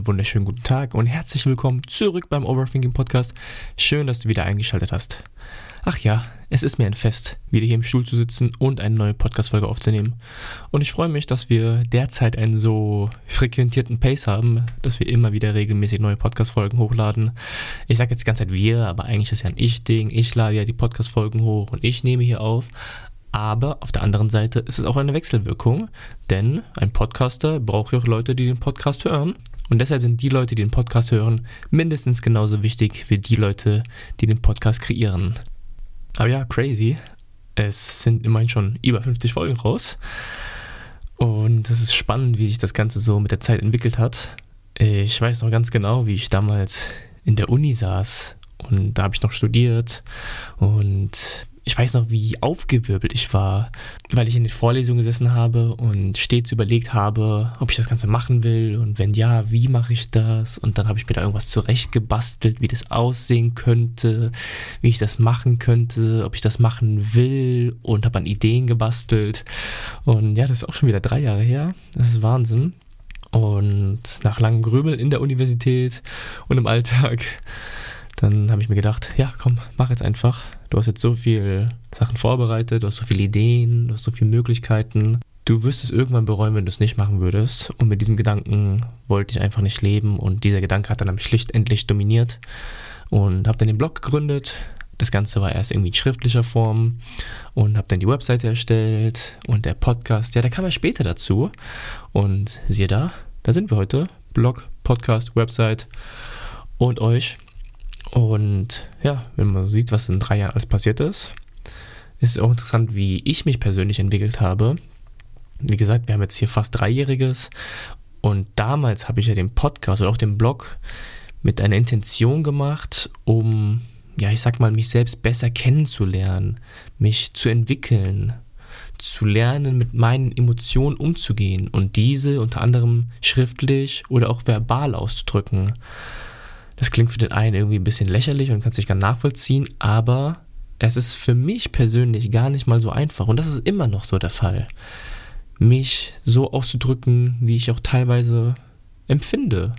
Einen wunderschönen guten Tag und herzlich willkommen zurück beim Overthinking Podcast. Schön, dass du wieder eingeschaltet hast. Ach ja, es ist mir ein Fest, wieder hier im Stuhl zu sitzen und eine neue Podcast-Folge aufzunehmen. Und ich freue mich, dass wir derzeit einen so frequentierten Pace haben, dass wir immer wieder regelmäßig neue Podcast-Folgen hochladen. Ich sage jetzt die ganze Zeit wir, aber eigentlich ist ja ein Ich-Ding. Ich lade ja die Podcast-Folgen hoch und ich nehme hier auf. Aber auf der anderen Seite ist es auch eine Wechselwirkung, denn ein Podcaster braucht ja auch Leute, die den Podcast hören. Und deshalb sind die Leute, die den Podcast hören, mindestens genauso wichtig wie die Leute, die den Podcast kreieren. Aber ja, crazy. Es sind immerhin schon über 50 Folgen raus. Und es ist spannend, wie sich das Ganze so mit der Zeit entwickelt hat. Ich weiß noch ganz genau, wie ich damals in der Uni saß und da habe ich noch studiert und ich weiß noch, wie aufgewirbelt ich war, weil ich in den Vorlesungen gesessen habe und stets überlegt habe, ob ich das Ganze machen will und wenn ja, wie mache ich das? Und dann habe ich mir da irgendwas zurechtgebastelt, wie das aussehen könnte, wie ich das machen könnte, ob ich das machen will und habe an Ideen gebastelt. Und ja, das ist auch schon wieder drei Jahre her. Das ist Wahnsinn. Und nach langem Grübeln in der Universität und im Alltag dann habe ich mir gedacht, ja, komm, mach jetzt einfach. Du hast jetzt so viele Sachen vorbereitet, du hast so viele Ideen, du hast so viele Möglichkeiten. Du wirst es irgendwann bereuen, wenn du es nicht machen würdest. Und mit diesem Gedanken wollte ich einfach nicht leben. Und dieser Gedanke hat dann schlicht endlich dominiert. Und habe dann den Blog gegründet. Das Ganze war erst irgendwie in schriftlicher Form. Und habe dann die Webseite erstellt. Und der Podcast, ja, der kam ja später dazu. Und siehe da, da sind wir heute. Blog, Podcast, Website und euch. Und ja, wenn man sieht, was in drei Jahren alles passiert ist, ist es auch interessant, wie ich mich persönlich entwickelt habe. Wie gesagt, wir haben jetzt hier fast Dreijähriges und damals habe ich ja den Podcast oder auch den Blog mit einer Intention gemacht, um, ja, ich sag mal, mich selbst besser kennenzulernen, mich zu entwickeln, zu lernen, mit meinen Emotionen umzugehen und diese unter anderem schriftlich oder auch verbal auszudrücken. Das klingt für den einen irgendwie ein bisschen lächerlich und kann sich gar nachvollziehen, aber es ist für mich persönlich gar nicht mal so einfach. Und das ist immer noch so der Fall, mich so auszudrücken, wie ich auch teilweise empfinde.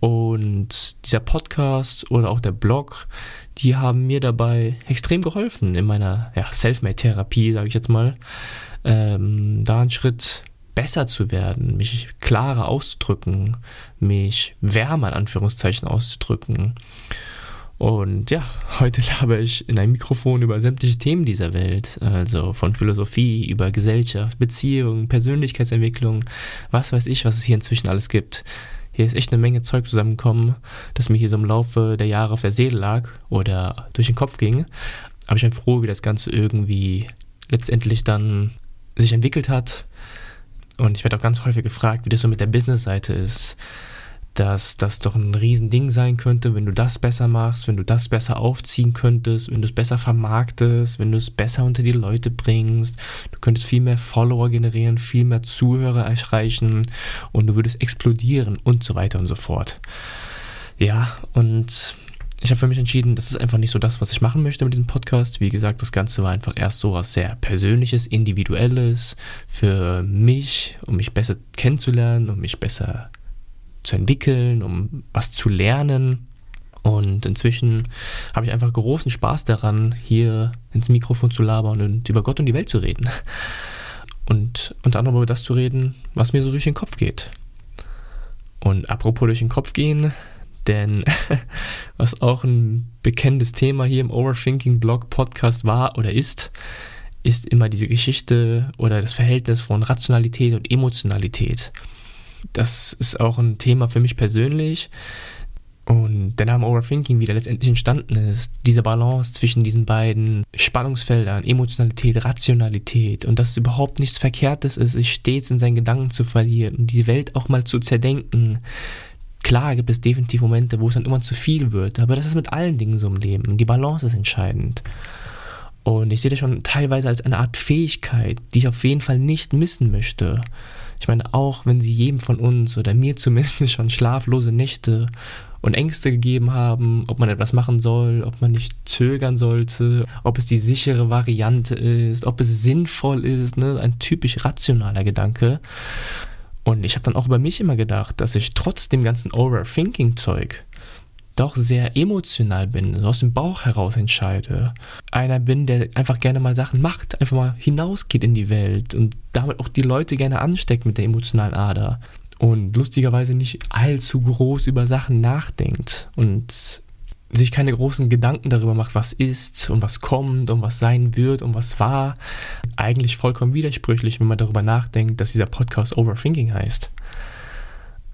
Und dieser Podcast oder auch der Blog, die haben mir dabei extrem geholfen in meiner ja, Selfmade-Therapie, sage ich jetzt mal, ähm, da einen Schritt besser zu werden, mich klarer auszudrücken, mich wärmer in Anführungszeichen auszudrücken. Und ja, heute laber ich in einem Mikrofon über sämtliche Themen dieser Welt, also von Philosophie über Gesellschaft, Beziehungen, Persönlichkeitsentwicklung, was weiß ich, was es hier inzwischen alles gibt. Hier ist echt eine Menge Zeug zusammengekommen, das mir hier so im Laufe der Jahre auf der Seele lag oder durch den Kopf ging. Aber ich bin froh, wie das Ganze irgendwie letztendlich dann sich entwickelt hat, und ich werde auch ganz häufig gefragt, wie das so mit der Business-Seite ist, dass das doch ein Riesending sein könnte, wenn du das besser machst, wenn du das besser aufziehen könntest, wenn du es besser vermarktest, wenn du es besser unter die Leute bringst. Du könntest viel mehr Follower generieren, viel mehr Zuhörer erreichen und du würdest explodieren und so weiter und so fort. Ja, und ich habe für mich entschieden, das ist einfach nicht so das, was ich machen möchte mit diesem Podcast. Wie gesagt, das Ganze war einfach erst so was sehr Persönliches, Individuelles für mich, um mich besser kennenzulernen, um mich besser zu entwickeln, um was zu lernen. Und inzwischen habe ich einfach großen Spaß daran, hier ins Mikrofon zu labern und über Gott und die Welt zu reden. Und unter anderem über das zu reden, was mir so durch den Kopf geht. Und apropos durch den Kopf gehen, denn was auch ein bekanntes Thema hier im Overthinking-Blog Podcast war oder ist, ist immer diese Geschichte oder das Verhältnis von Rationalität und Emotionalität. Das ist auch ein Thema für mich persönlich. Und der Name Overthinking, wie der letztendlich entstanden ist, diese Balance zwischen diesen beiden Spannungsfeldern, Emotionalität, Rationalität und dass es überhaupt nichts Verkehrtes ist, sich stets in seinen Gedanken zu verlieren und die Welt auch mal zu zerdenken, Klar gibt es definitiv Momente, wo es dann immer zu viel wird, aber das ist mit allen Dingen so im Leben. Die Balance ist entscheidend. Und ich sehe das schon teilweise als eine Art Fähigkeit, die ich auf jeden Fall nicht missen möchte. Ich meine, auch wenn sie jedem von uns oder mir zumindest schon schlaflose Nächte und Ängste gegeben haben, ob man etwas machen soll, ob man nicht zögern sollte, ob es die sichere Variante ist, ob es sinnvoll ist, ne? ein typisch rationaler Gedanke. Und ich habe dann auch über mich immer gedacht, dass ich trotz dem ganzen Overthinking-Zeug doch sehr emotional bin, so aus dem Bauch heraus entscheide. Einer bin, der einfach gerne mal Sachen macht, einfach mal hinausgeht in die Welt und damit auch die Leute gerne ansteckt mit der emotionalen Ader. Und lustigerweise nicht allzu groß über Sachen nachdenkt und sich keine großen Gedanken darüber macht, was ist und was kommt und was sein wird und was war. Eigentlich vollkommen widersprüchlich, wenn man darüber nachdenkt, dass dieser Podcast Overthinking heißt.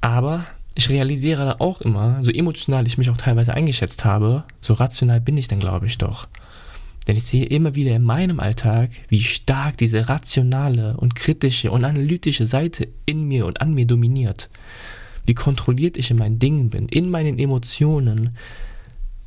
Aber ich realisiere dann auch immer, so emotional ich mich auch teilweise eingeschätzt habe, so rational bin ich dann, glaube ich, doch. Denn ich sehe immer wieder in meinem Alltag, wie stark diese rationale und kritische und analytische Seite in mir und an mir dominiert. Wie kontrolliert ich in meinen Dingen bin, in meinen Emotionen.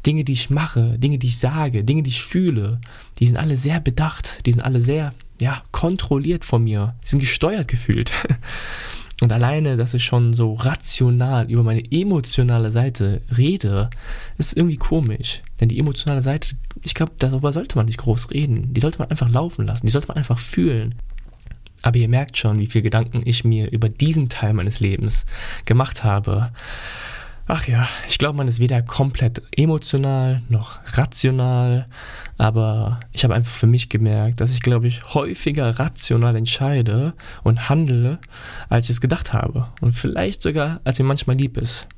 Dinge, die ich mache, Dinge, die ich sage, Dinge, die ich fühle, die sind alle sehr bedacht, die sind alle sehr, ja, kontrolliert von mir. Die sind gesteuert gefühlt. Und alleine, dass ich schon so rational über meine emotionale Seite rede, ist irgendwie komisch. Denn die emotionale Seite, ich glaube, darüber sollte man nicht groß reden. Die sollte man einfach laufen lassen. Die sollte man einfach fühlen. Aber ihr merkt schon, wie viele Gedanken ich mir über diesen Teil meines Lebens gemacht habe. Ach ja, ich glaube, man ist weder komplett emotional noch rational, aber ich habe einfach für mich gemerkt, dass ich, glaube ich, häufiger rational entscheide und handle, als ich es gedacht habe. Und vielleicht sogar, als mir manchmal lieb ist.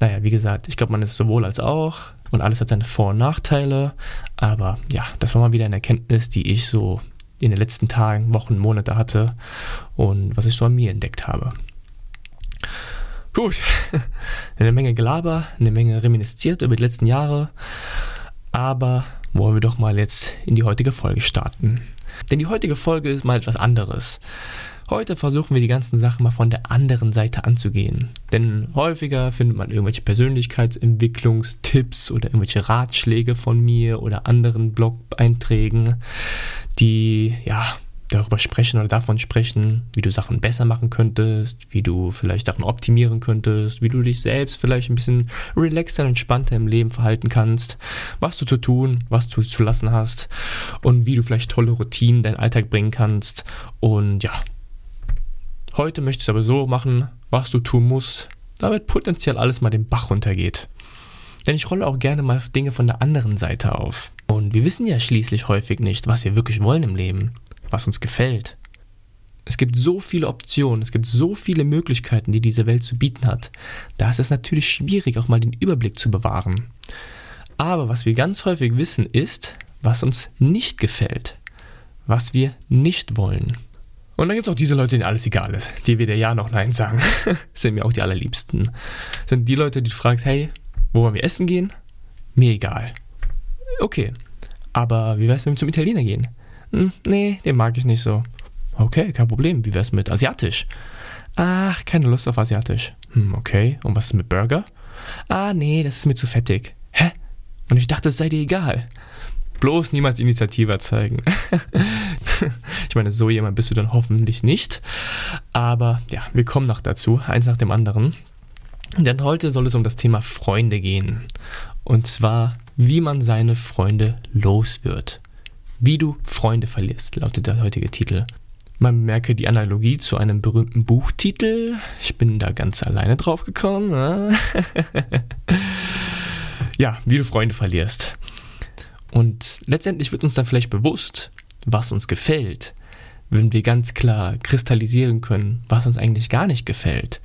Naja, wie gesagt, ich glaube, man ist sowohl als auch und alles hat seine Vor- und Nachteile, aber ja, das war mal wieder eine Erkenntnis, die ich so in den letzten Tagen, Wochen, Monate hatte und was ich so an mir entdeckt habe. Gut, eine Menge Gelaber, eine Menge reminisziert über die letzten Jahre, aber wollen wir doch mal jetzt in die heutige Folge starten. Denn die heutige Folge ist mal etwas anderes. Heute versuchen wir die ganzen Sachen mal von der anderen Seite anzugehen. Denn häufiger findet man irgendwelche Persönlichkeitsentwicklungstipps oder irgendwelche Ratschläge von mir oder anderen Blog-Einträgen, die ja darüber sprechen oder davon sprechen, wie du Sachen besser machen könntest, wie du vielleicht Sachen optimieren könntest, wie du dich selbst vielleicht ein bisschen relaxter und entspannter im Leben verhalten kannst, was du zu tun, was du zu lassen hast und wie du vielleicht tolle Routinen in deinen Alltag bringen kannst. Und ja, heute möchtest du aber so machen, was du tun musst, damit potenziell alles mal den Bach runtergeht. Denn ich rolle auch gerne mal Dinge von der anderen Seite auf. Und wir wissen ja schließlich häufig nicht, was wir wirklich wollen im Leben was uns gefällt. Es gibt so viele Optionen, es gibt so viele Möglichkeiten, die diese Welt zu bieten hat. Da ist es natürlich schwierig, auch mal den Überblick zu bewahren. Aber was wir ganz häufig wissen, ist, was uns nicht gefällt, was wir nicht wollen. Und dann gibt es auch diese Leute, denen alles egal ist, die weder Ja noch Nein sagen. sind mir auch die allerliebsten. Sind die Leute, die du fragst, hey, wo wollen wir essen gehen? Mir egal. Okay, aber wie wär's, wenn wir zum Italiener gehen? Hm, nee, den mag ich nicht so. Okay, kein Problem. Wie wär's mit Asiatisch? Ach, keine Lust auf Asiatisch. Hm, okay. Und was ist mit Burger? Ah, nee, das ist mir zu fettig. Hä? Und ich dachte, es sei dir egal. Bloß niemals Initiative zeigen. ich meine, so jemand bist du dann hoffentlich nicht. Aber ja, wir kommen noch dazu, eins nach dem anderen. Denn heute soll es um das Thema Freunde gehen. Und zwar, wie man seine Freunde los wird. Wie du Freunde verlierst, lautet der heutige Titel. Man merke die Analogie zu einem berühmten Buchtitel. Ich bin da ganz alleine drauf gekommen. Ne? ja, wie du Freunde verlierst. Und letztendlich wird uns dann vielleicht bewusst, was uns gefällt, wenn wir ganz klar kristallisieren können, was uns eigentlich gar nicht gefällt.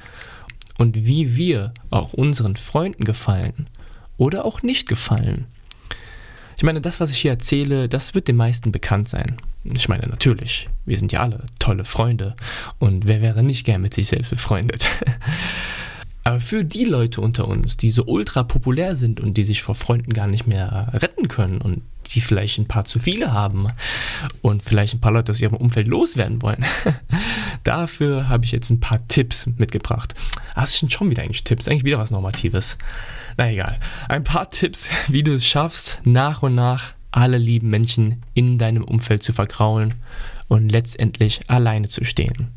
Und wie wir auch unseren Freunden gefallen oder auch nicht gefallen. Ich meine, das, was ich hier erzähle, das wird den meisten bekannt sein. Ich meine, natürlich, wir sind ja alle tolle Freunde und wer wäre nicht gern mit sich selbst befreundet? Aber für die Leute unter uns, die so ultra populär sind und die sich vor Freunden gar nicht mehr retten können und die vielleicht ein paar zu viele haben und vielleicht ein paar Leute aus ihrem Umfeld loswerden wollen, dafür habe ich jetzt ein paar Tipps mitgebracht. Ah, das sind schon wieder eigentlich Tipps, eigentlich wieder was Normatives. Na egal. Ein paar Tipps, wie du es schaffst, nach und nach alle lieben Menschen in deinem Umfeld zu vergraulen und letztendlich alleine zu stehen.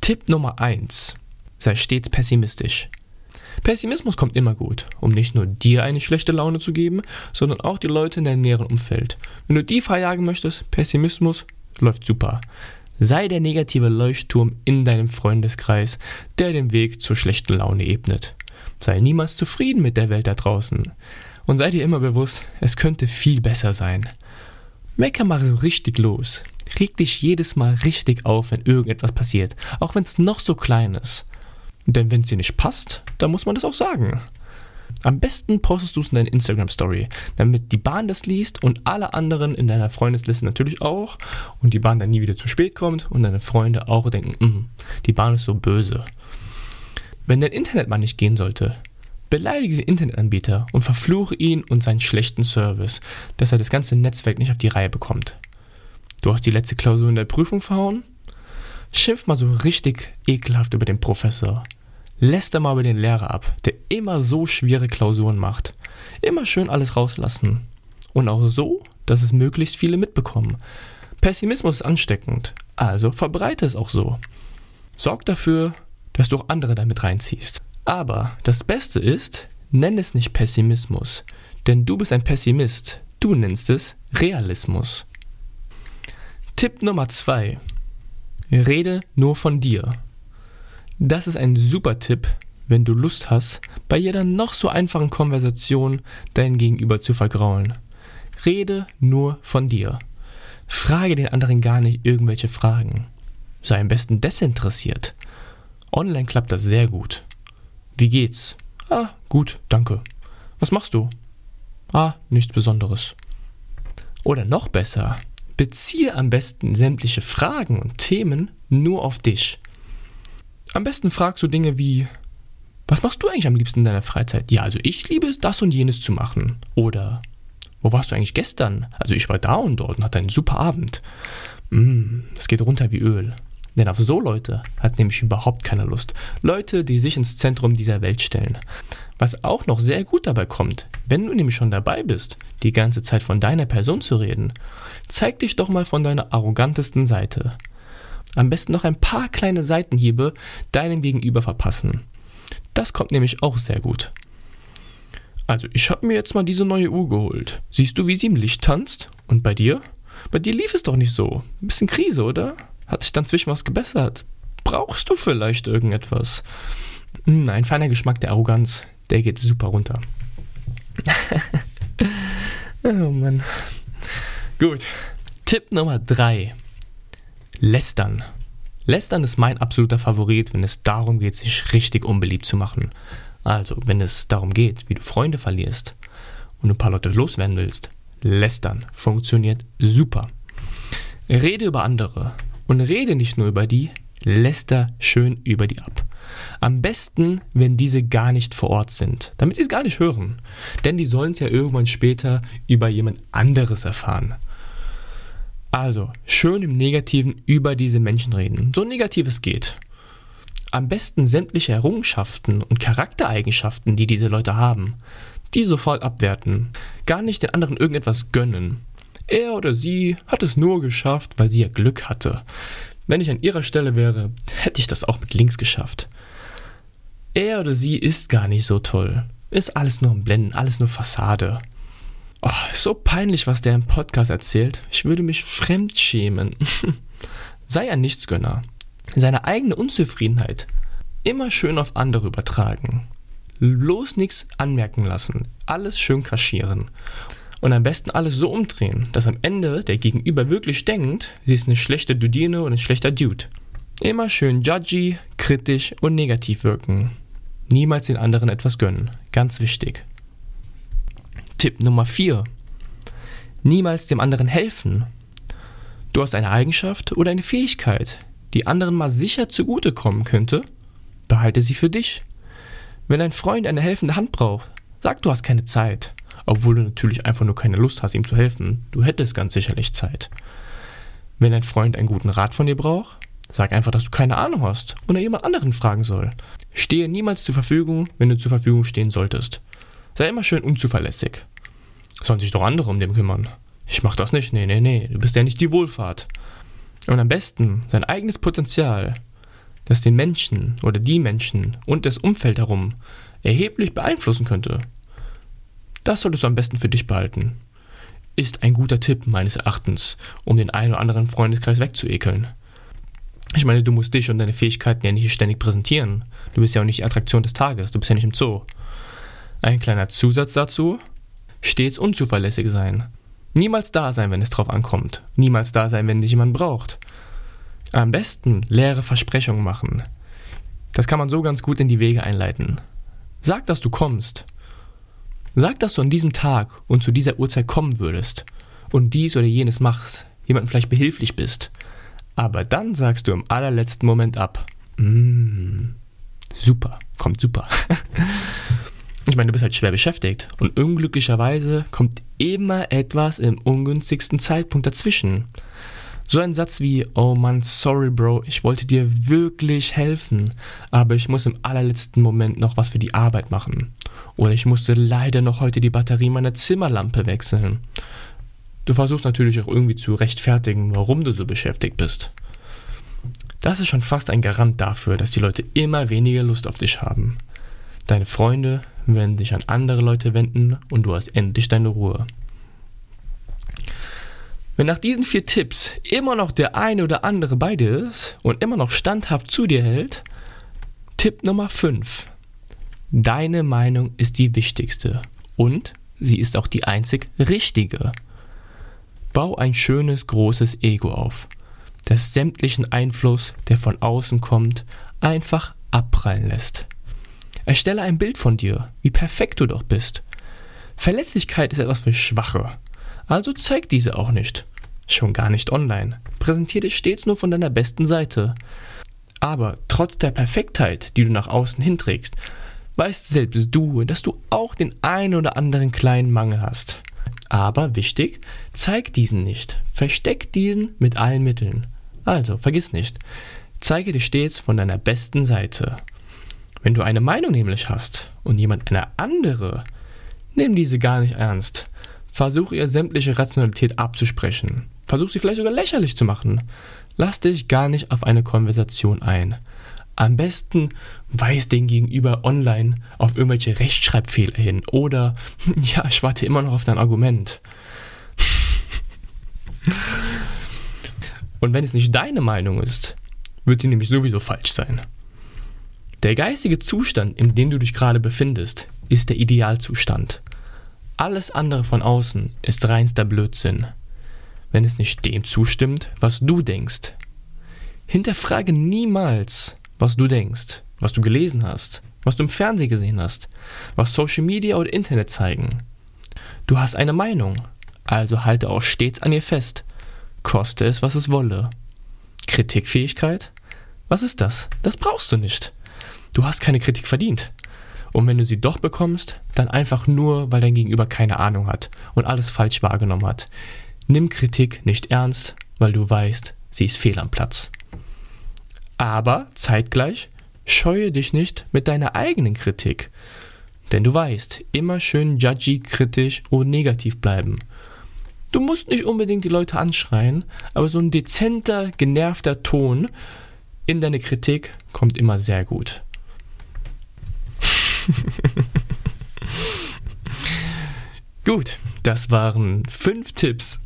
Tipp Nummer 1. Sei stets pessimistisch. Pessimismus kommt immer gut, um nicht nur dir eine schlechte Laune zu geben, sondern auch die Leute in deinem näheren Umfeld. Wenn du die verjagen möchtest, Pessimismus läuft super. Sei der negative Leuchtturm in deinem Freundeskreis, der den Weg zur schlechten Laune ebnet. Sei niemals zufrieden mit der Welt da draußen. Und sei dir immer bewusst, es könnte viel besser sein. Mecker mal so richtig los. Reg dich jedes Mal richtig auf, wenn irgendetwas passiert, auch wenn es noch so klein ist. Denn wenn es dir nicht passt, dann muss man das auch sagen. Am besten postest du es in deine Instagram-Story, damit die Bahn das liest und alle anderen in deiner Freundesliste natürlich auch und die Bahn dann nie wieder zu spät kommt und deine Freunde auch denken, mm, die Bahn ist so böse. Wenn dein Internet mal nicht gehen sollte, beleidige den Internetanbieter und verfluche ihn und seinen schlechten Service, dass er das ganze Netzwerk nicht auf die Reihe bekommt. Du hast die letzte Klausur in der Prüfung verhauen? Schimpf mal so richtig ekelhaft über den Professor. Läster mal über den Lehrer ab, der immer so schwere Klausuren macht. Immer schön alles rauslassen. Und auch so, dass es möglichst viele mitbekommen. Pessimismus ist ansteckend, also verbreite es auch so. Sorg dafür, dass du auch andere damit reinziehst. Aber das Beste ist, nenn es nicht Pessimismus, denn du bist ein Pessimist. Du nennst es Realismus. Tipp Nummer 2. Rede nur von dir. Das ist ein super Tipp, wenn du Lust hast, bei jeder noch so einfachen Konversation dein Gegenüber zu vergraulen. Rede nur von dir. Frage den anderen gar nicht irgendwelche Fragen. Sei am besten desinteressiert. Online klappt das sehr gut. Wie geht's? Ah, gut, danke. Was machst du? Ah, nichts Besonderes. Oder noch besser, beziehe am besten sämtliche Fragen und Themen nur auf dich. Am besten fragst du Dinge wie, was machst du eigentlich am liebsten in deiner Freizeit? Ja, also ich liebe es, das und jenes zu machen. Oder, wo warst du eigentlich gestern? Also ich war da und dort und hatte einen super Abend. Mm, es geht runter wie Öl. Denn auf so Leute hat nämlich überhaupt keine Lust. Leute, die sich ins Zentrum dieser Welt stellen. Was auch noch sehr gut dabei kommt, wenn du nämlich schon dabei bist, die ganze Zeit von deiner Person zu reden, zeig dich doch mal von deiner arrogantesten Seite. Am besten noch ein paar kleine Seitenhiebe deinem Gegenüber verpassen. Das kommt nämlich auch sehr gut. Also, ich habe mir jetzt mal diese neue Uhr geholt. Siehst du, wie sie im Licht tanzt? Und bei dir? Bei dir lief es doch nicht so. Ein bisschen Krise, oder? Hat sich dann zwischen was gebessert? Brauchst du vielleicht irgendetwas? Hm, ein feiner Geschmack der Arroganz, der geht super runter. oh Mann. Gut. Tipp Nummer 3. Lästern. Lästern ist mein absoluter Favorit, wenn es darum geht, sich richtig unbeliebt zu machen. Also, wenn es darum geht, wie du Freunde verlierst und ein paar Leute loswerden willst. Lästern funktioniert super. Rede über andere und rede nicht nur über die, läster schön über die ab. Am besten, wenn diese gar nicht vor Ort sind, damit sie es gar nicht hören. Denn die sollen es ja irgendwann später über jemand anderes erfahren. Also, schön im Negativen über diese Menschen reden. So negativ es geht. Am besten sämtliche Errungenschaften und Charaktereigenschaften, die diese Leute haben, die sofort abwerten. Gar nicht den anderen irgendetwas gönnen. Er oder sie hat es nur geschafft, weil sie ja Glück hatte. Wenn ich an ihrer Stelle wäre, hätte ich das auch mit links geschafft. Er oder sie ist gar nicht so toll. Ist alles nur ein Blenden, alles nur Fassade. Oh, so peinlich, was der im Podcast erzählt. Ich würde mich fremdschämen. Sei ein Nichtsgönner. Seine eigene Unzufriedenheit immer schön auf andere übertragen. Bloß nichts anmerken lassen. Alles schön kaschieren. Und am besten alles so umdrehen, dass am Ende der Gegenüber wirklich denkt, sie ist eine schlechte Dudine oder ein schlechter Dude. Immer schön judgy, kritisch und negativ wirken. Niemals den anderen etwas gönnen. Ganz wichtig. Tipp Nummer 4. Niemals dem anderen helfen. Du hast eine Eigenschaft oder eine Fähigkeit, die anderen mal sicher zugutekommen könnte, behalte sie für dich. Wenn ein Freund eine helfende Hand braucht, sag du hast keine Zeit, obwohl du natürlich einfach nur keine Lust hast, ihm zu helfen. Du hättest ganz sicherlich Zeit. Wenn ein Freund einen guten Rat von dir braucht, sag einfach, dass du keine Ahnung hast oder jemand anderen fragen soll. Stehe niemals zur Verfügung, wenn du zur Verfügung stehen solltest. Sei immer schön unzuverlässig. Sollen sich doch andere um den kümmern. Ich mach das nicht. Nee, nee, nee. Du bist ja nicht die Wohlfahrt. Und am besten sein eigenes Potenzial, das den Menschen oder die Menschen und das Umfeld herum erheblich beeinflussen könnte. Das solltest du am besten für dich behalten. Ist ein guter Tipp meines Erachtens, um den einen oder anderen Freundeskreis wegzuekeln. Ich meine, du musst dich und deine Fähigkeiten ja nicht ständig präsentieren. Du bist ja auch nicht die Attraktion des Tages, du bist ja nicht im Zoo. Ein kleiner Zusatz dazu, stets unzuverlässig sein. Niemals da sein, wenn es drauf ankommt. Niemals da sein, wenn dich jemand braucht. Am besten leere Versprechungen machen. Das kann man so ganz gut in die Wege einleiten. Sag, dass du kommst. Sag, dass du an diesem Tag und zu dieser Uhrzeit kommen würdest und dies oder jenes machst, jemandem vielleicht behilflich bist. Aber dann sagst du im allerletzten Moment ab. Mm, super, kommt super. ich meine, du bist halt schwer beschäftigt und unglücklicherweise kommt immer etwas im ungünstigsten Zeitpunkt dazwischen. So ein Satz wie, oh Mann, sorry Bro, ich wollte dir wirklich helfen, aber ich muss im allerletzten Moment noch was für die Arbeit machen. Oder ich musste leider noch heute die Batterie meiner Zimmerlampe wechseln. Du versuchst natürlich auch irgendwie zu rechtfertigen, warum du so beschäftigt bist. Das ist schon fast ein Garant dafür, dass die Leute immer weniger Lust auf dich haben. Deine Freunde werden sich an andere Leute wenden und du hast endlich deine Ruhe. Wenn nach diesen vier Tipps immer noch der eine oder andere bei dir ist und immer noch standhaft zu dir hält, Tipp Nummer 5. Deine Meinung ist die wichtigste und sie ist auch die einzig richtige. Bau ein schönes, großes Ego auf, das sämtlichen Einfluss, der von außen kommt, einfach abprallen lässt. Erstelle ein Bild von dir, wie perfekt du doch bist. Verletzlichkeit ist etwas für Schwache. Also zeig diese auch nicht. Schon gar nicht online. Präsentier dich stets nur von deiner besten Seite. Aber trotz der Perfektheit, die du nach außen hinträgst, weißt selbst du, dass du auch den einen oder anderen kleinen Mangel hast. Aber wichtig, zeig diesen nicht. Versteck diesen mit allen Mitteln. Also, vergiss nicht, zeige dich stets von deiner besten Seite. Wenn du eine Meinung nämlich hast und jemand eine andere, nimm diese gar nicht ernst. Versuch ihr sämtliche Rationalität abzusprechen. Versuch sie vielleicht sogar lächerlich zu machen. Lass dich gar nicht auf eine Konversation ein. Am besten weist den Gegenüber online auf irgendwelche Rechtschreibfehler hin oder ja, ich warte immer noch auf dein Argument. Und wenn es nicht deine Meinung ist, wird sie nämlich sowieso falsch sein. Der geistige Zustand, in dem du dich gerade befindest, ist der Idealzustand. Alles andere von außen ist reinster Blödsinn, wenn es nicht dem zustimmt, was du denkst. Hinterfrage niemals, was du denkst, was du gelesen hast, was du im Fernsehen gesehen hast, was Social Media oder Internet zeigen. Du hast eine Meinung, also halte auch stets an ihr fest, koste es, was es wolle. Kritikfähigkeit? Was ist das? Das brauchst du nicht. Du hast keine Kritik verdient. Und wenn du sie doch bekommst, dann einfach nur, weil dein Gegenüber keine Ahnung hat und alles falsch wahrgenommen hat. Nimm Kritik nicht ernst, weil du weißt, sie ist fehl am Platz. Aber zeitgleich scheue dich nicht mit deiner eigenen Kritik. Denn du weißt, immer schön judgy, kritisch und negativ bleiben. Du musst nicht unbedingt die Leute anschreien, aber so ein dezenter, genervter Ton in deine Kritik kommt immer sehr gut. Gut, das waren fünf Tipps,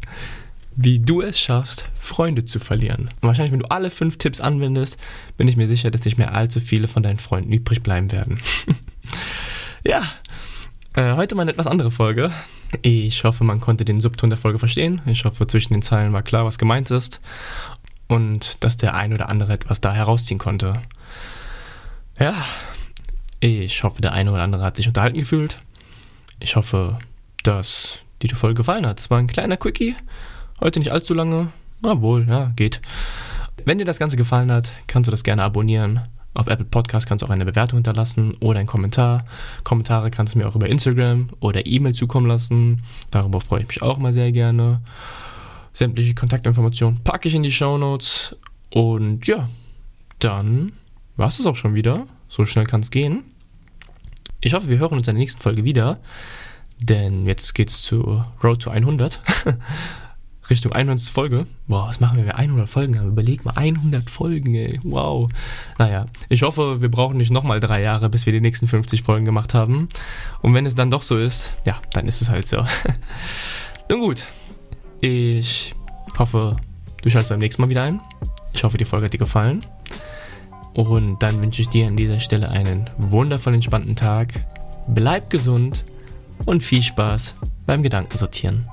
wie du es schaffst, Freunde zu verlieren. Und wahrscheinlich, wenn du alle fünf Tipps anwendest, bin ich mir sicher, dass nicht mehr allzu viele von deinen Freunden übrig bleiben werden. ja, äh, heute mal eine etwas andere Folge. Ich hoffe, man konnte den Subton der Folge verstehen. Ich hoffe, zwischen den Zeilen war klar, was gemeint ist. Und dass der ein oder andere etwas da herausziehen konnte. Ja, ich hoffe, der eine oder andere hat sich unterhalten gefühlt. Ich hoffe, dass dir die Folge gefallen hat. Es war ein kleiner Quickie. Heute nicht allzu lange. Na wohl, ja, geht. Wenn dir das Ganze gefallen hat, kannst du das gerne abonnieren. Auf Apple Podcast kannst du auch eine Bewertung hinterlassen oder einen Kommentar. Kommentare kannst du mir auch über Instagram oder E-Mail zukommen lassen. Darüber freue ich mich auch mal sehr gerne. Sämtliche Kontaktinformationen packe ich in die Show Notes. Und ja, dann war es auch schon wieder. So schnell kann es gehen. Ich hoffe, wir hören uns in der nächsten Folge wieder, denn jetzt geht's zu Road to 100. Richtung 100. Folge. Boah, was machen wir, wenn wir 100 Folgen haben? Überleg mal, 100 Folgen, ey. Wow. Naja, ich hoffe, wir brauchen nicht nochmal drei Jahre, bis wir die nächsten 50 Folgen gemacht haben. Und wenn es dann doch so ist, ja, dann ist es halt so. Nun gut, ich hoffe, du schaltest beim nächsten Mal wieder ein. Ich hoffe, die Folge hat dir gefallen. Und dann wünsche ich dir an dieser Stelle einen wundervoll entspannten Tag. Bleib gesund und viel Spaß beim Gedankensortieren.